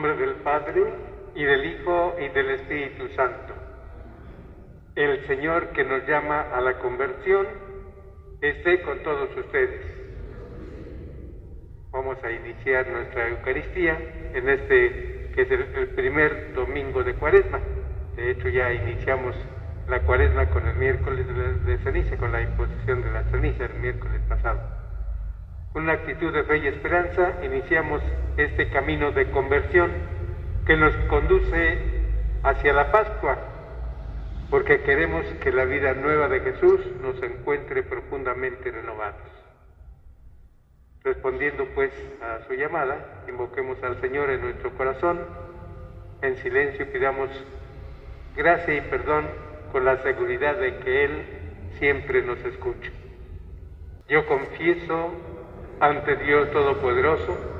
nombre del Padre, y del Hijo, y del Espíritu Santo. El Señor que nos llama a la conversión esté con todos ustedes. Vamos a iniciar nuestra Eucaristía en este que es el, primer domingo de Cuaresma. De hecho ya iniciamos la Cuaresma con el miércoles de ceniza, con la imposición de la ceniza el miércoles pasado. Con una actitud de fe y esperanza iniciamos este camino de conversión que nos conduce hacia la Pascua, porque queremos que la vida nueva de Jesús nos encuentre profundamente renovados. Respondiendo pues a su llamada, invoquemos al Señor en nuestro corazón, en silencio pidamos gracia y perdón con la seguridad de que Él siempre nos escucha. Yo confieso ante Dios Todopoderoso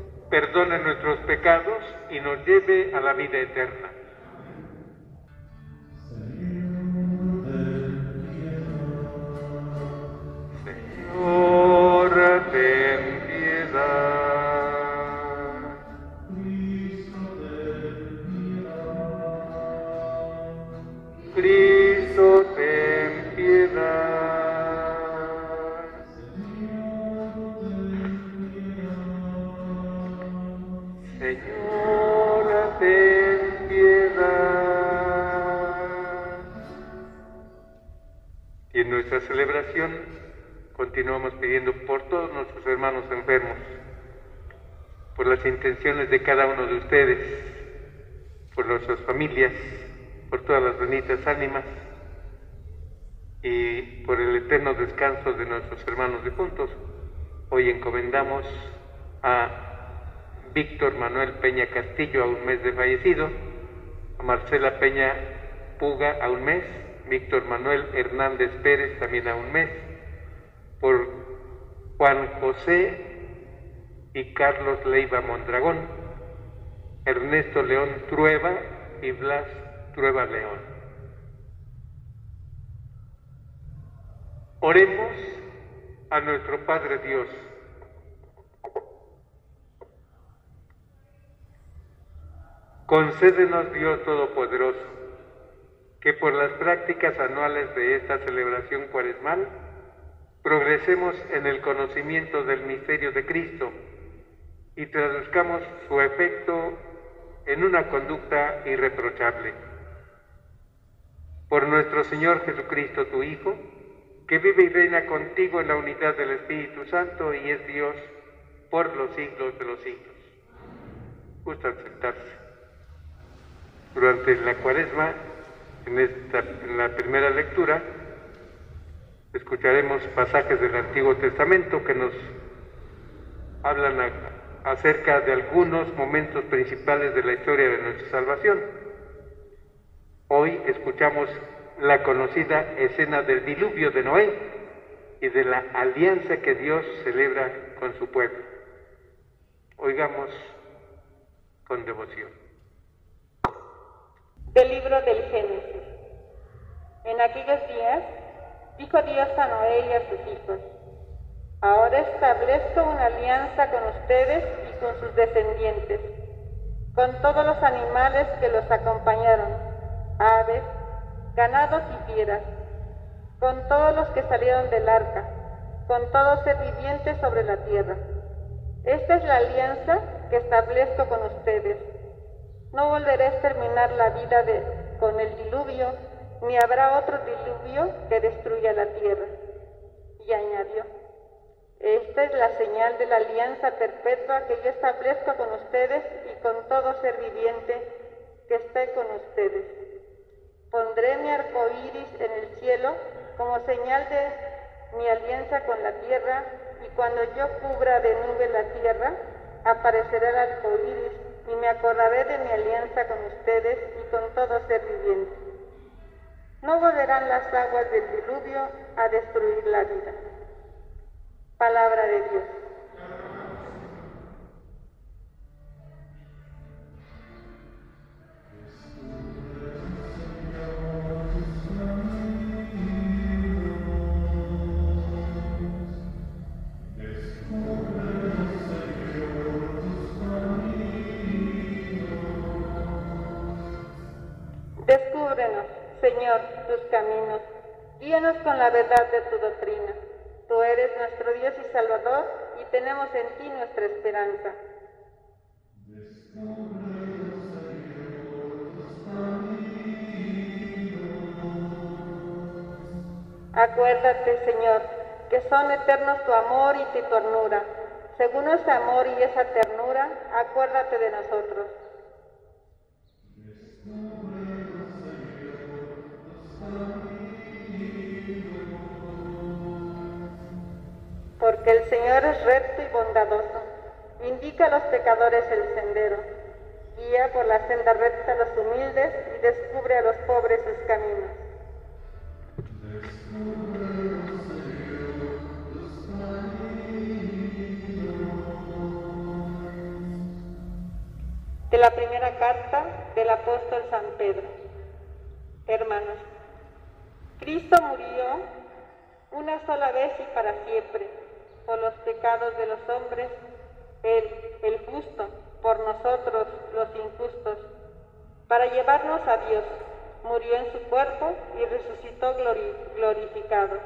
perdone nuestros pecados y nos lleve a la vida eterna. Señor, ten piedad. Cristo, ten piedad. Nuestra celebración continuamos pidiendo por todos nuestros hermanos enfermos, por las intenciones de cada uno de ustedes, por nuestras familias, por todas las bonitas ánimas y por el eterno descanso de nuestros hermanos difuntos. Hoy encomendamos a Víctor Manuel Peña Castillo a un mes de fallecido, a Marcela Peña Puga a un mes, Víctor Manuel Hernández Pérez también a un mes, por Juan José y Carlos Leiva Mondragón, Ernesto León Trueba y Blas Trueba León. Oremos a nuestro Padre Dios. Concédenos Dios Todopoderoso, que por las prácticas anuales de esta celebración cuaresmal progresemos en el conocimiento del misterio de Cristo y traduzcamos su efecto en una conducta irreprochable. Por nuestro Señor Jesucristo, tu Hijo, que vive y reina contigo en la unidad del Espíritu Santo y es Dios por los siglos de los siglos. Gusta sentarse. Durante la cuaresma, en, esta, en la primera lectura, escucharemos pasajes del Antiguo Testamento que nos hablan acerca de algunos momentos principales de la historia de nuestra salvación. Hoy escuchamos la conocida escena del diluvio de Noé y de la alianza que Dios celebra con su pueblo. Oigamos con devoción. Del libro del Génesis. En aquellos días dijo Dios a Noé y a sus hijos, ahora establezco una alianza con ustedes y con sus descendientes, con todos los animales que los acompañaron, aves, ganados y fieras, con todos los que salieron del arca, con todo ser viviente sobre la tierra. Esta es la alianza que establezco con ustedes no volveré a exterminar la vida con el diluvio, ni habrá otro diluvio que destruya la tierra. Y añadió, esta es la señal de la alianza perpetua que yo establezco con ustedes y con todo ser viviente que esté con ustedes. Pondré mi arco iris en el cielo como señal de mi alianza con la tierra, y cuando yo cubra de nube la tierra, aparecerá el arco iris y me acordaré de mi alianza con ustedes y con todo ser viviente. no volverán las aguas del diluvio a destruir la vida. Palabra de Dios. Señor, tus caminos. Guíanos con la verdad de tu doctrina. Tú eres nuestro Dios y Salvador y tenemos en ti nuestra esperanza. Acuérdate, Señor, que son eternos tu amor y tu ternura. Según ese amor y esa ternura, acuérdate de nosotros. Porque el Señor es recto y bondadoso, indica a los pecadores el sendero, guía por la senda recta a los humildes y descubre a los pobres sus caminos. De la primera carta del apóstol San Pedro. Hermanos, Cristo murió una sola vez y para siempre los pecados de los hombres, el justo, por nosotros los injustos, para llevarnos a Dios. Murió en su cuerpo y resucitó glorificado.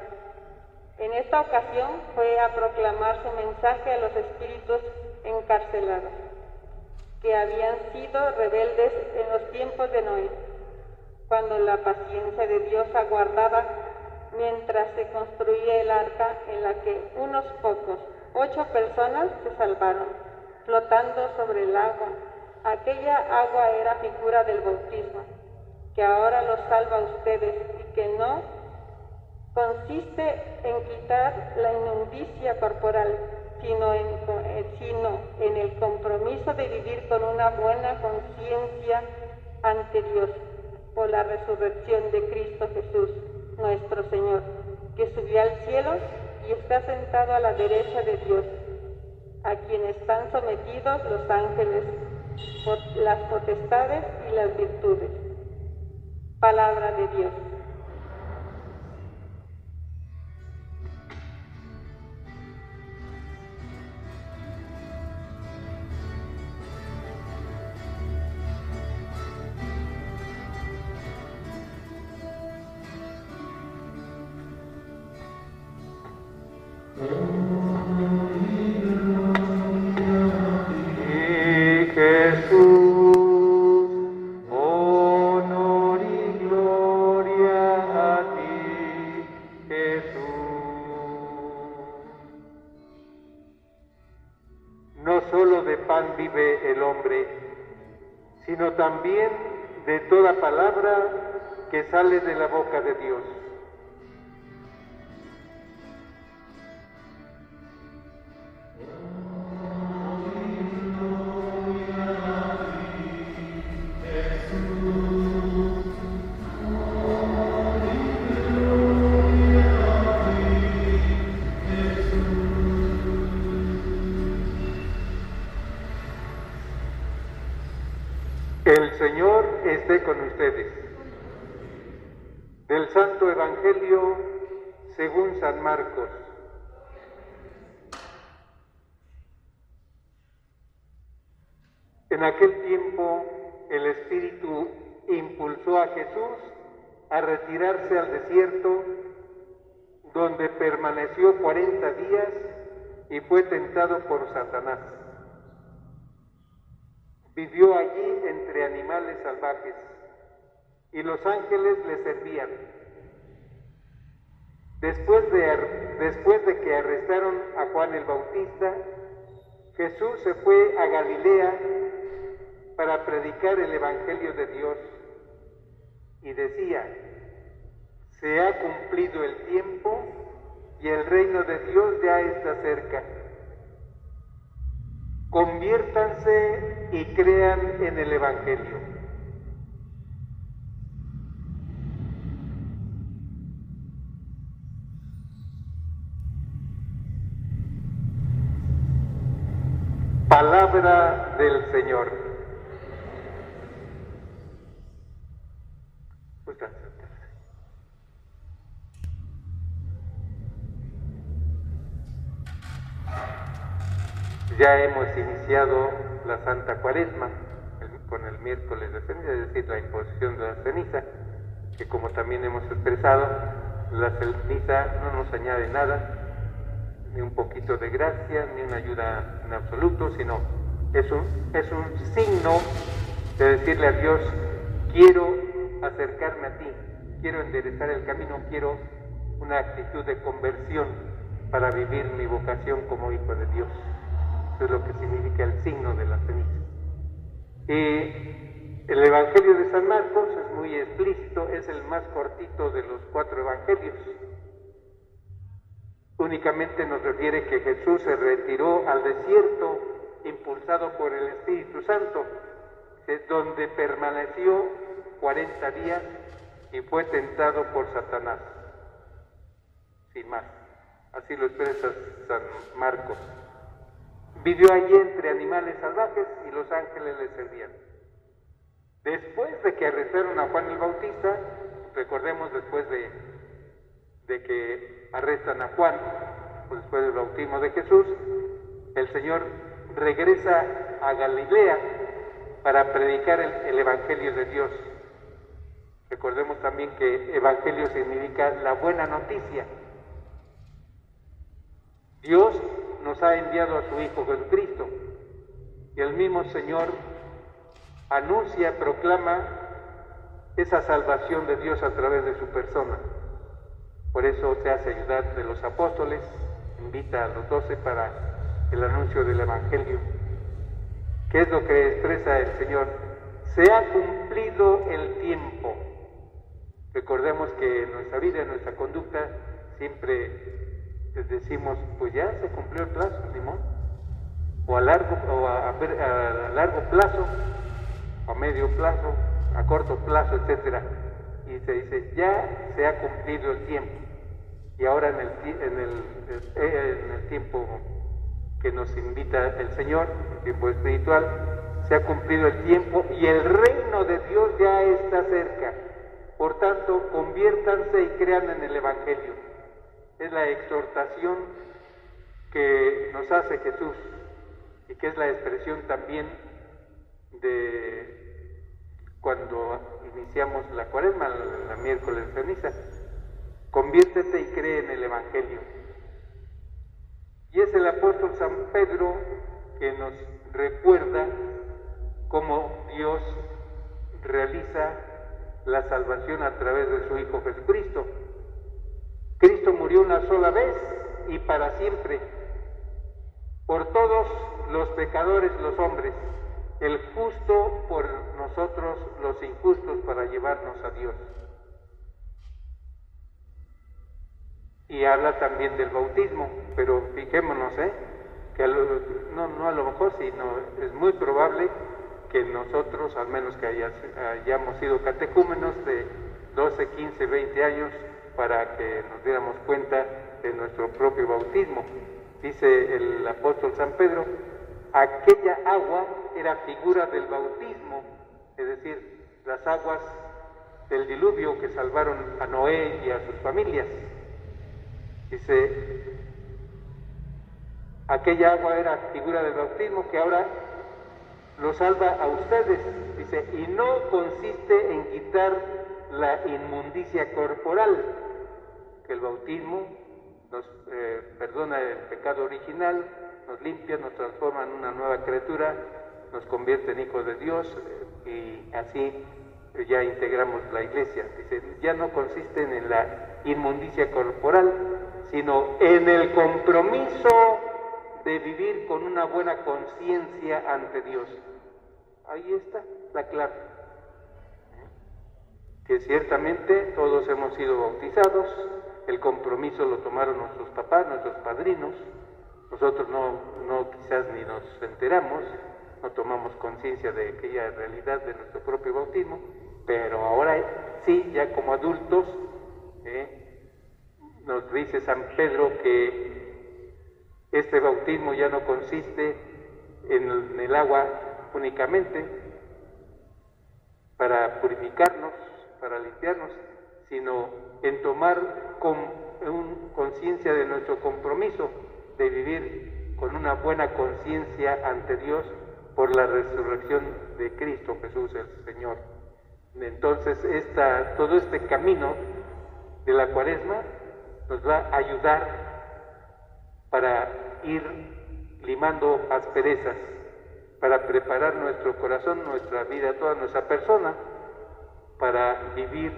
En esta ocasión fue a proclamar su mensaje a los espíritus encarcelados, que habían sido rebeldes en los tiempos de Noé, cuando la paciencia de Dios aguardaba mientras se construía el arca en la que unos pocos, ocho personas, se salvaron, flotando sobre el agua. Aquella agua era figura del bautismo, que ahora los salva a ustedes y que no consiste en quitar la inmundicia corporal, sino en, sino en el compromiso de vivir con una buena conciencia ante Dios por la resurrección de Cristo Jesús nuestro Señor, que subió al cielo y está sentado a la derecha de Dios, a quien están sometidos los ángeles, las potestades y las virtudes. Palabra de Dios. En aquel tiempo el Espíritu impulsó a Jesús a retirarse al desierto, donde permaneció cuarenta días y fue tentado por Satanás. Vivió allí entre animales salvajes y los ángeles le servían. Después de, después de que arrestaron a Juan el Bautista, Jesús se fue a Galilea para predicar el Evangelio de Dios y decía, se ha cumplido el tiempo y el reino de Dios ya está cerca. Conviértanse y crean en el Evangelio. Palabra del Señor. Ya hemos iniciado la Santa Cuaresma con el miércoles de ceniza, es decir, la imposición de la ceniza, que como también hemos expresado, la ceniza no nos añade nada, ni un poquito de gracia, ni una ayuda en absoluto, sino es un, es un signo de decirle a Dios, quiero acercarme a ti, quiero enderezar el camino, quiero una actitud de conversión para vivir mi vocación como hijo de Dios. Eso es lo que significa el signo de la ceniza. Y el Evangelio de San Marcos es muy explícito, es el más cortito de los cuatro evangelios únicamente nos refiere que Jesús se retiró al desierto impulsado por el Espíritu Santo, donde permaneció 40 días y fue tentado por Satanás. Sin más. Así lo expresa San Marcos. Vivió allí entre animales salvajes y los ángeles le servían. Después de que arrestaron a Juan el Bautista, recordemos después de, de que arrestan a Juan pues, después del bautismo de Jesús, el Señor regresa a Galilea para predicar el, Evangelio de Dios. Recordemos también que Evangelio significa la buena noticia. Dios nos ha enviado a su Hijo Jesucristo y el mismo Señor anuncia, proclama esa salvación de Dios a través de su persona. Por eso se hace ayudar de los apóstoles, invita a los doce para el anuncio del Evangelio. ¿Qué es lo que expresa el Señor? Se ha cumplido el tiempo. Recordemos que en nuestra vida, en nuestra conducta, siempre les decimos, pues ya se cumplió el plazo, Simón. O a largo, o a, a largo plazo, a medio plazo, a corto plazo, etcétera. Y se dice, ya se ha cumplido el tiempo y ahora en el, en el, eh, en el tiempo que nos invita el Señor, el tiempo espiritual, se ha cumplido el tiempo y el reino de Dios ya está cerca. Por tanto, conviértanse y crean en el Evangelio. Es la exhortación que nos hace Jesús y que es la expresión también de cuando iniciamos la cuaresma, la, miércoles de ceniza Conviértete y cree en el Evangelio. Y es el apóstol San Pedro que nos recuerda cómo Dios realiza la salvación a través de su Hijo Jesucristo. Cristo murió una sola vez y para siempre por todos los pecadores, los hombres, el justo por nosotros, los injustos, para llevarnos a Dios. y habla también del bautismo, pero fijémonos, ¿eh? que no, no a lo mejor, sino es muy probable que nosotros, al menos que hayamos sido catecúmenos de 12, 15, 20 años, para que nos diéramos cuenta de nuestro propio bautismo. Dice el apóstol San Pedro, aquella agua era figura del bautismo, es decir, las aguas del diluvio que salvaron a Noé y a sus familias. Dice, aquella agua era figura del bautismo que ahora lo salva a ustedes. Dice, y no consiste en quitar la inmundicia corporal, que el bautismo nos eh, perdona el pecado original, nos limpia, nos transforma en una nueva criatura, nos convierte en hijos de Dios eh, y así ya integramos la iglesia. Dice, ya no consisten en la inmundicia corporal, sino en el compromiso de vivir con una buena conciencia ante Dios. Ahí está la clave. Que ciertamente todos hemos sido bautizados, el compromiso lo tomaron nuestros papás, nuestros padrinos, nosotros no, no quizás ni nos enteramos, no tomamos conciencia de aquella realidad de nuestro propio bautismo, pero ahora sí, ya como adultos, ¿eh? nos dice San Pedro que este bautismo ya no consiste en el agua únicamente para purificarnos, para limpiarnos, sino en tomar con conciencia de nuestro compromiso de vivir con una buena conciencia ante Dios por la resurrección de Cristo Jesús el Señor. Entonces, esta, todo este camino de la cuaresma nos va a ayudar para ir limando asperezas, para preparar nuestro corazón, nuestra vida, toda nuestra persona, para vivir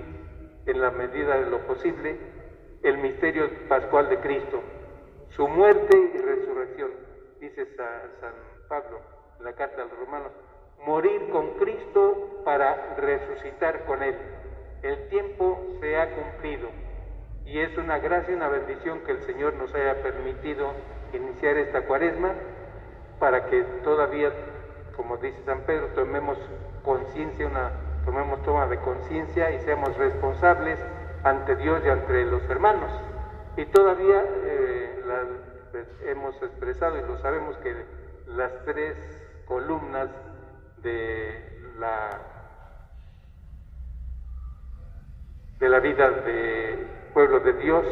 en la medida de lo posible el misterio pascual de Cristo, su muerte y resurrección, dice San Pablo en la carta a los romanos, morir con Cristo para resucitar con Él. El tiempo se ha cumplido y es una gracia y una bendición que el Señor nos haya permitido iniciar esta cuaresma para que todavía, como dice San Pedro, tomemos conciencia, una, tomemos toma de conciencia y seamos responsables ante Dios y ante los hermanos. Y todavía eh, pues, hemos expresado y lo sabemos que las tres columnas de la de la vida de pueblo de Dios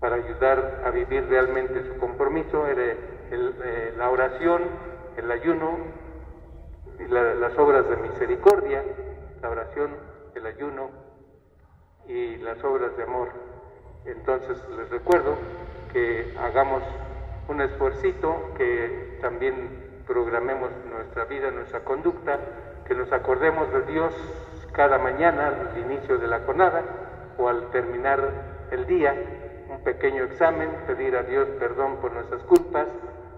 para ayudar a vivir realmente su compromiso era eh, la oración, el ayuno las obras de misericordia, la oración, el ayuno y las obras de amor. Entonces les recuerdo que hagamos un esfuercito, que también programemos nuestra vida, nuestra conducta, que nos acordemos de Dios cada mañana al inicio de la jornada o al terminar el día, un pequeño examen, pedir a Dios perdón por nuestras culpas,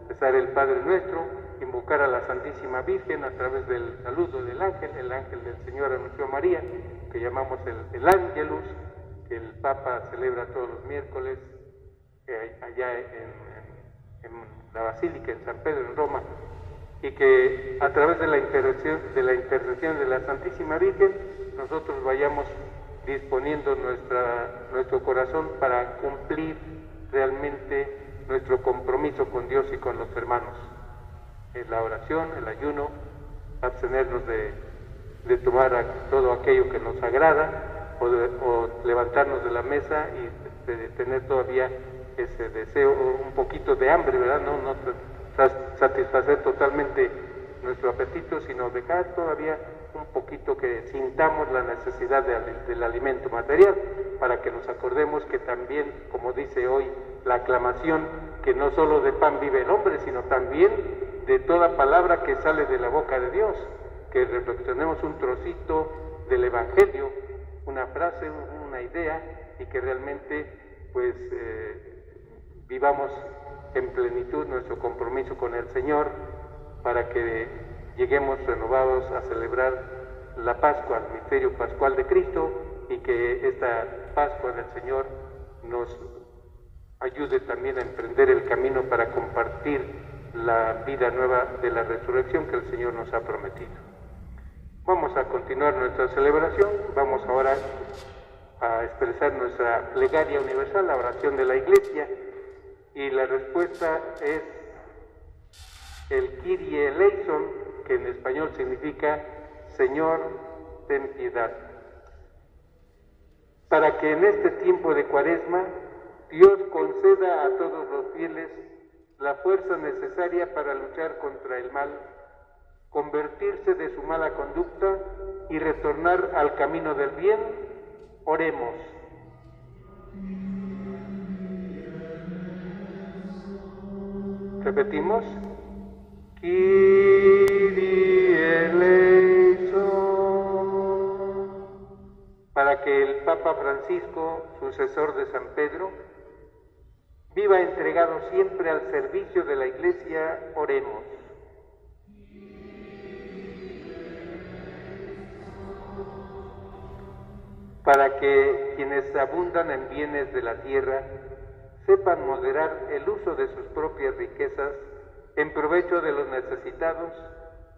rezar el Padre Nuestro, invocar a la Santísima Virgen a través del saludo del ángel, el ángel del Señor anunció María, que llamamos el, el Ángelus, que el Papa celebra todos los miércoles eh, allá en, en, la Basílica, en San Pedro, en Roma, y que a través de la intercesión de la, intercesión de la Santísima Virgen nosotros vayamos disponiendo nuestra, nuestro corazón para cumplir realmente nuestro compromiso con Dios y con los hermanos. La oración, el ayuno, abstenernos de, de tomar todo aquello que nos agrada o, o, levantarnos de la mesa y de, tener todavía ese deseo, un poquito de hambre, ¿verdad? No, no satisfacer totalmente nuestro apetito, sino dejar todavía un poquito que sintamos la necesidad del alimento material, para que nos acordemos que también, como dice hoy la aclamación, que no solo de pan vive el hombre, sino también de toda palabra que sale de la boca de Dios, que reflexionemos un trocito del Evangelio, una frase, una idea, y que realmente pues eh, vivamos en plenitud nuestro compromiso con el Señor para que lleguemos renovados a celebrar la Pascua, el misterio pascual de Cristo y que esta Pascua del Señor nos ayude también a emprender el camino para compartir la vida nueva de la resurrección que el Señor nos ha prometido. Vamos a continuar nuestra celebración, vamos ahora a expresar nuestra plegaria universal, la oración de la Iglesia, y la respuesta es el Kyrie eleison, que en español significa Señor, ten piedad. Para que en este tiempo de cuaresma Dios conceda a todos los fieles la fuerza necesaria para luchar contra el mal, convertirse de su mala conducta y retornar al camino del bien, oremos. Repetimos. Para que el Papa Francisco, sucesor de San Pedro, viva entregado siempre al servicio de la Iglesia, oremos. Para que quienes abundan en bienes de la tierra sepan moderar el uso de sus propias riquezas en provecho de los necesitados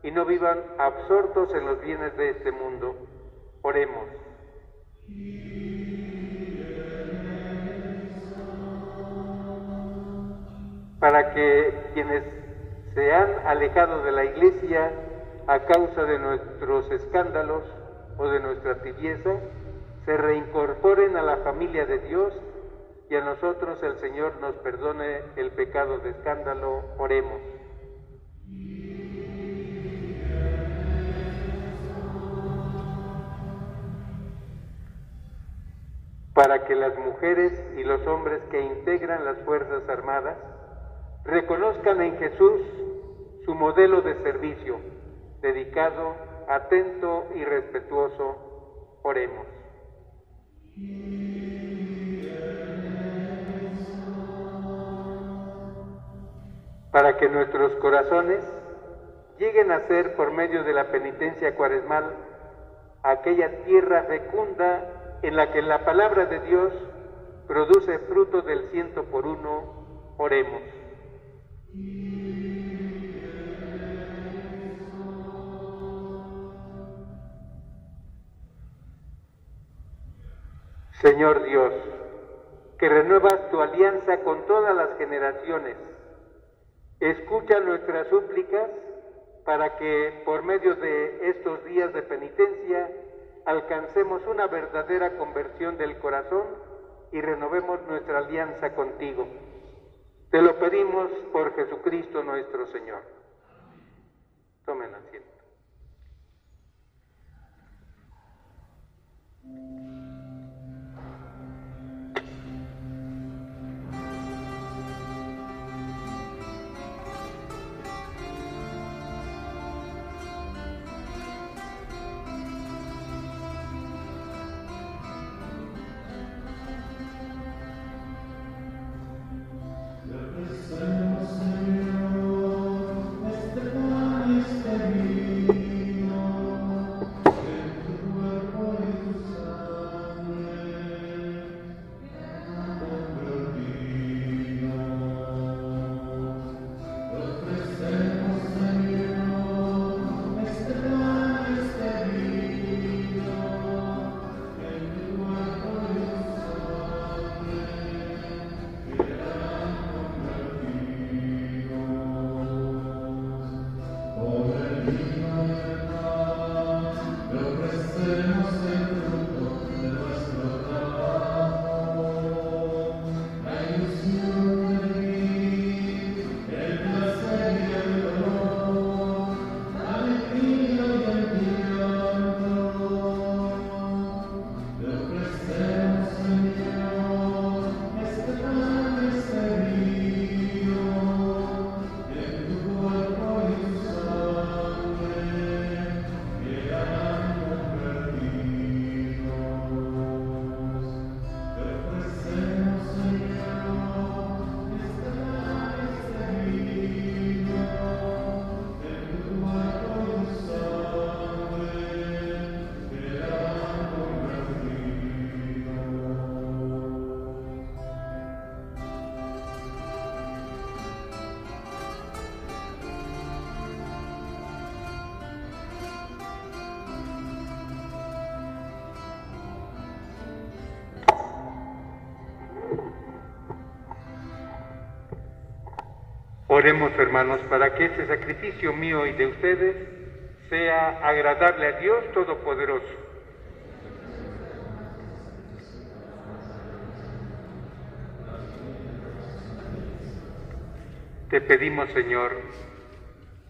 y no vivan absortos en los bienes de este mundo. Oremos. Para que quienes se han alejado de la iglesia a causa de nuestros escándalos o de nuestra tibieza, se reincorporen a la familia de Dios y a nosotros el Señor nos perdone el pecado de escándalo. Oremos. Para que las mujeres y los hombres que integran las Fuerzas Armadas reconozcan en Jesús su modelo de servicio, dedicado, atento y respetuoso. Oremos. Para que nuestros corazones lleguen a ser, por medio de la penitencia cuaresmal, aquella tierra fecunda en la que la palabra de Dios produce fruto del ciento por uno, oremos. Señor Dios, que renuevas tu alianza con todas las generaciones, escucha nuestras súplicas para que por medio de estos días de penitencia alcancemos una verdadera conversión del corazón y renovemos nuestra alianza contigo. Te lo pedimos por Jesucristo nuestro Señor. Tomen asiento. Oremos, hermanos, para que este sacrificio mío y de ustedes sea agradable a Dios Todopoderoso. Te pedimos, Señor,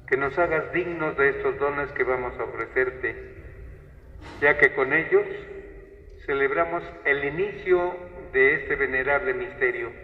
que nos hagas dignos de estos dones que vamos a ofrecerte, ya que con ellos celebramos el inicio de este venerable misterio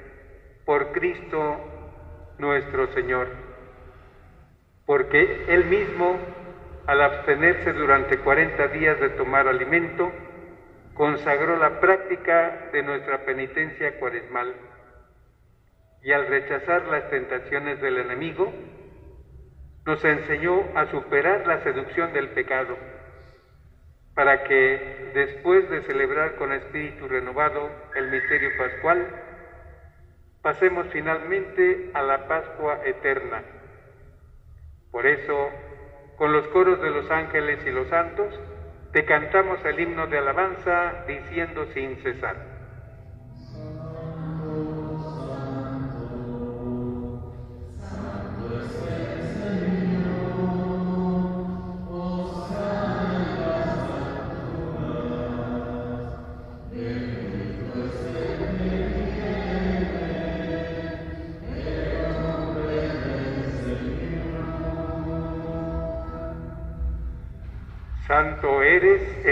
por Cristo nuestro Señor, porque Él mismo, al abstenerse durante cuarenta días de tomar alimento, consagró la práctica de nuestra penitencia cuaresmal. y al rechazar las tentaciones del enemigo, nos enseñó a superar la seducción del pecado, para que después de celebrar con espíritu renovado el misterio pascual, pasemos finalmente a la Pascua eterna. Por eso, con los coros de los ángeles y los santos, te cantamos el himno de alabanza diciendo sin cesar.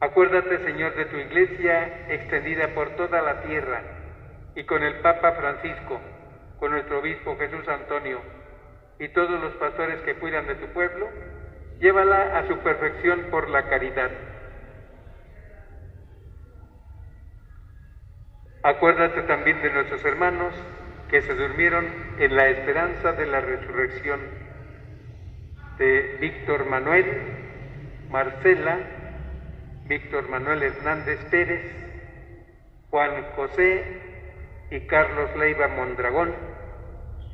Acuérdate, Señor, de tu iglesia extendida por toda la tierra y con el Papa Francisco, con nuestro obispo Jesús Antonio y todos los pastores que cuidan de tu pueblo, llévala a su perfección por la caridad. Acuérdate también de nuestros hermanos que se durmieron en la esperanza de la resurrección de Víctor Manuel, Marcela, Víctor Manuel Hernández Pérez, Juan José y Carlos Leiva Mondragón,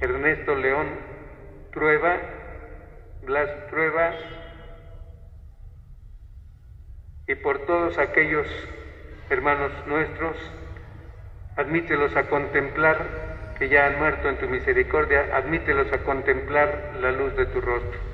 Ernesto León Trueba, Blas Trueba, y por todos aquellos hermanos nuestros, admítelos a contemplar que ya han muerto en tu misericordia, admítelos a contemplar la luz de tu rostro.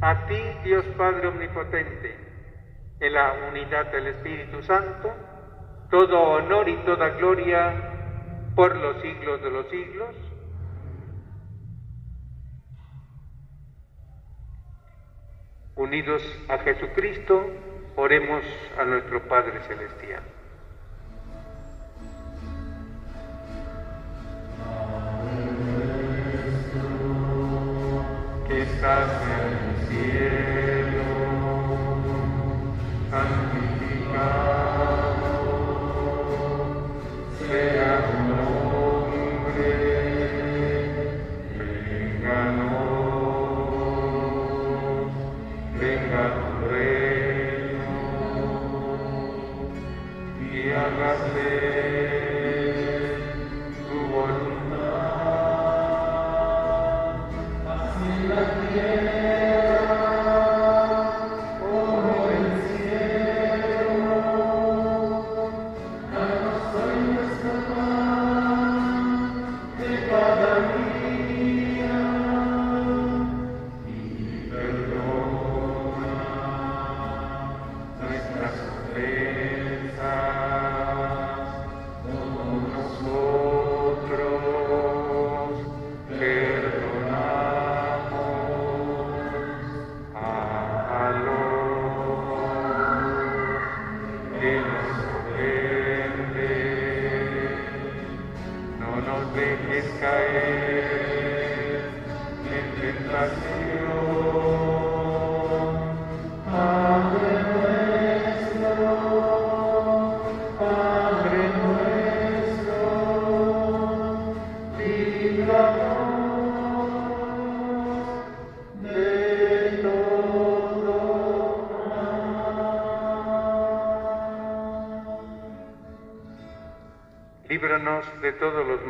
A ti, Dios Padre Omnipotente, en la unidad del Espíritu Santo, todo honor y toda gloria por los siglos de los siglos. Unidos a Jesucristo, oremos a nuestro Padre Celestial. Que estás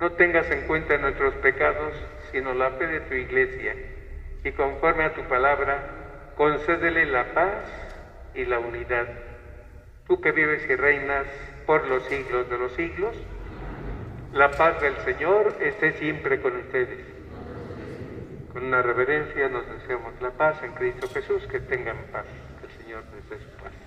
No tengas en cuenta nuestros pecados, sino la fe de tu iglesia, y conforme a tu palabra, concédele la paz y la unidad. Tú que vives y reinas por los siglos de los siglos, la paz del Señor esté siempre con ustedes. Con una reverencia nos deseamos la paz en Cristo Jesús, que tengan paz. Que el Señor les dé su paz.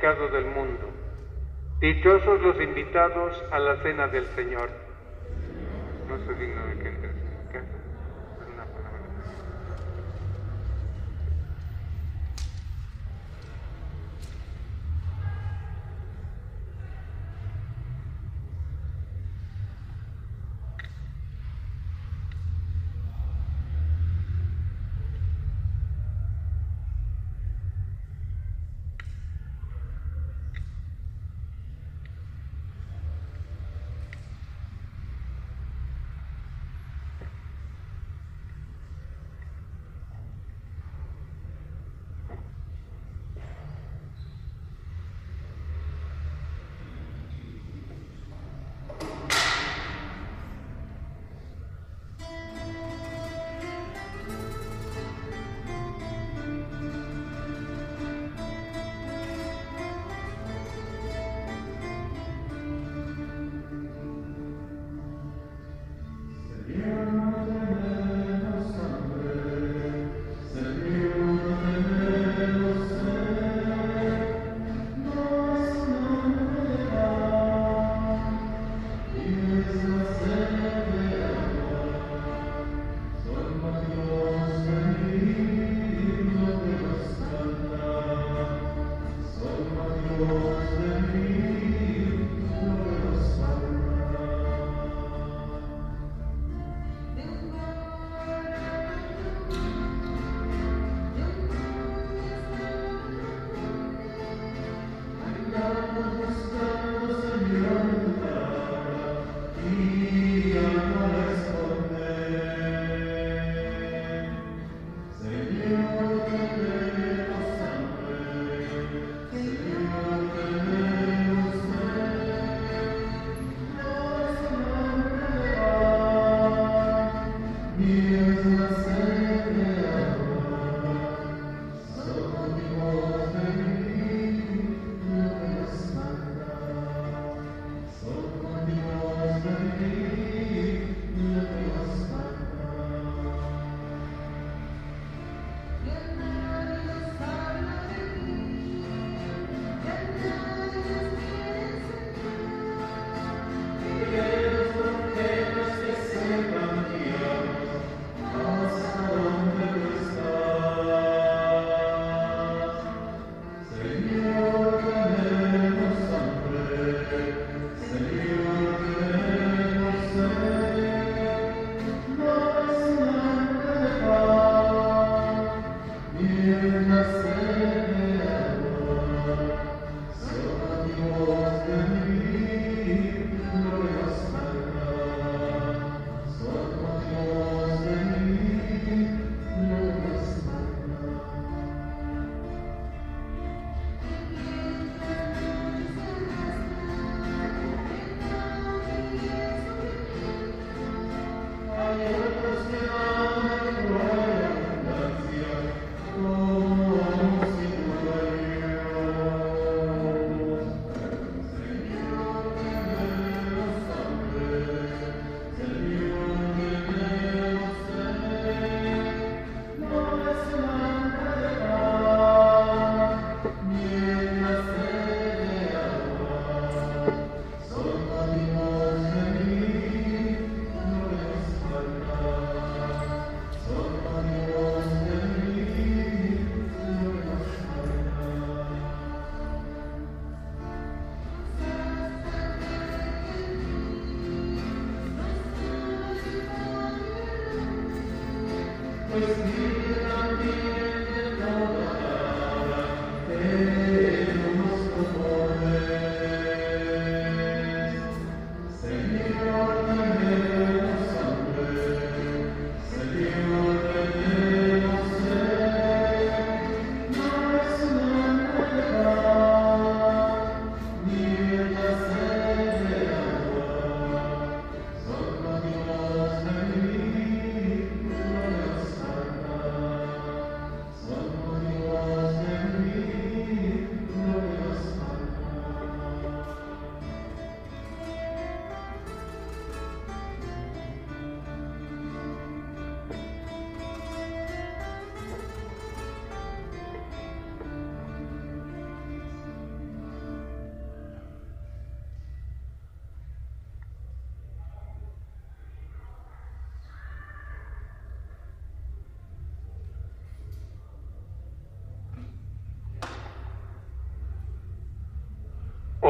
Del mundo. Dichosos los invitados a la cena del Señor.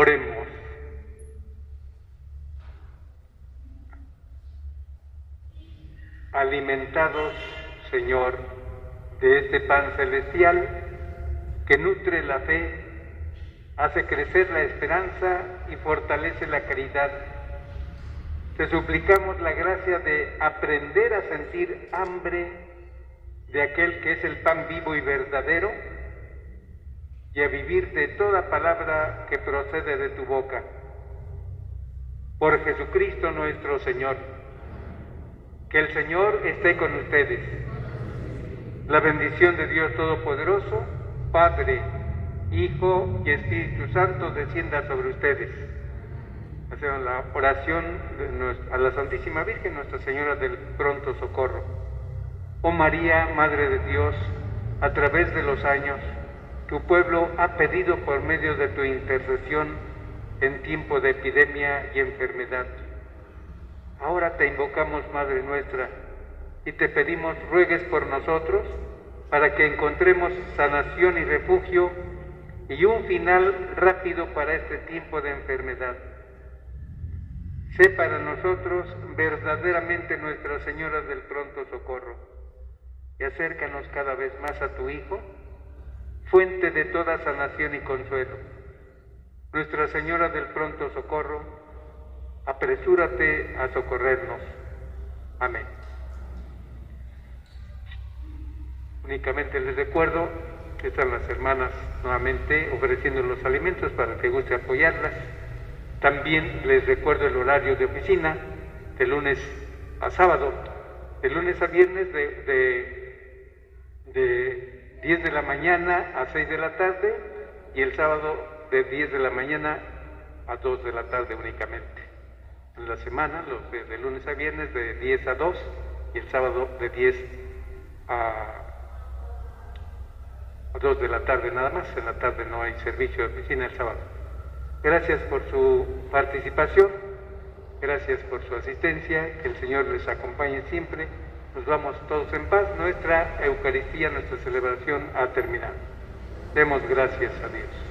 Oremos. Alimentados, Señor, de este pan celestial que nutre la fe, hace crecer la esperanza y fortalece la caridad. Te suplicamos la gracia de aprender a sentir hambre de aquel que es el pan vivo y verdadero y a vivir de toda palabra que procede de tu boca. Por Jesucristo nuestro Señor. Que el Señor esté con ustedes. La bendición de Dios Todopoderoso, Padre, Hijo y Espíritu Santo descienda sobre ustedes. Hacemos la oración a la Santísima Virgen, Nuestra Señora del Pronto Socorro. Oh María, Madre de Dios, a través de los años, tu pueblo ha pedido por medio de tu intercesión en tiempo de epidemia y enfermedad. Ahora te invocamos, Madre nuestra, y te pedimos ruegues por nosotros para que encontremos sanación y refugio y un final rápido para este tiempo de enfermedad. Sé para nosotros verdaderamente Nuestra Señora del pronto socorro y acércanos cada vez más a tu Hijo, fuente de toda sanación y consuelo. Nuestra Señora del pronto socorro, apresúrate a socorrernos. Amén. Únicamente les recuerdo que están las hermanas nuevamente ofreciendo los alimentos para que guste apoyarlas. También les recuerdo el horario de oficina de lunes a sábado, de lunes a viernes de, de, 10 de la mañana a 6 de la tarde y el sábado de 10 de la mañana a 2 de la tarde únicamente. En la semana, los de, lunes a viernes de 10 a 2 y el sábado de 10 a a dos de la tarde nada más, en la tarde no hay servicio de oficina el sábado. Gracias por su participación, gracias por su asistencia, que el Señor les acompañe siempre. Nos vamos todos en paz, nuestra Eucaristía, nuestra celebración ha terminado. Demos gracias a Dios.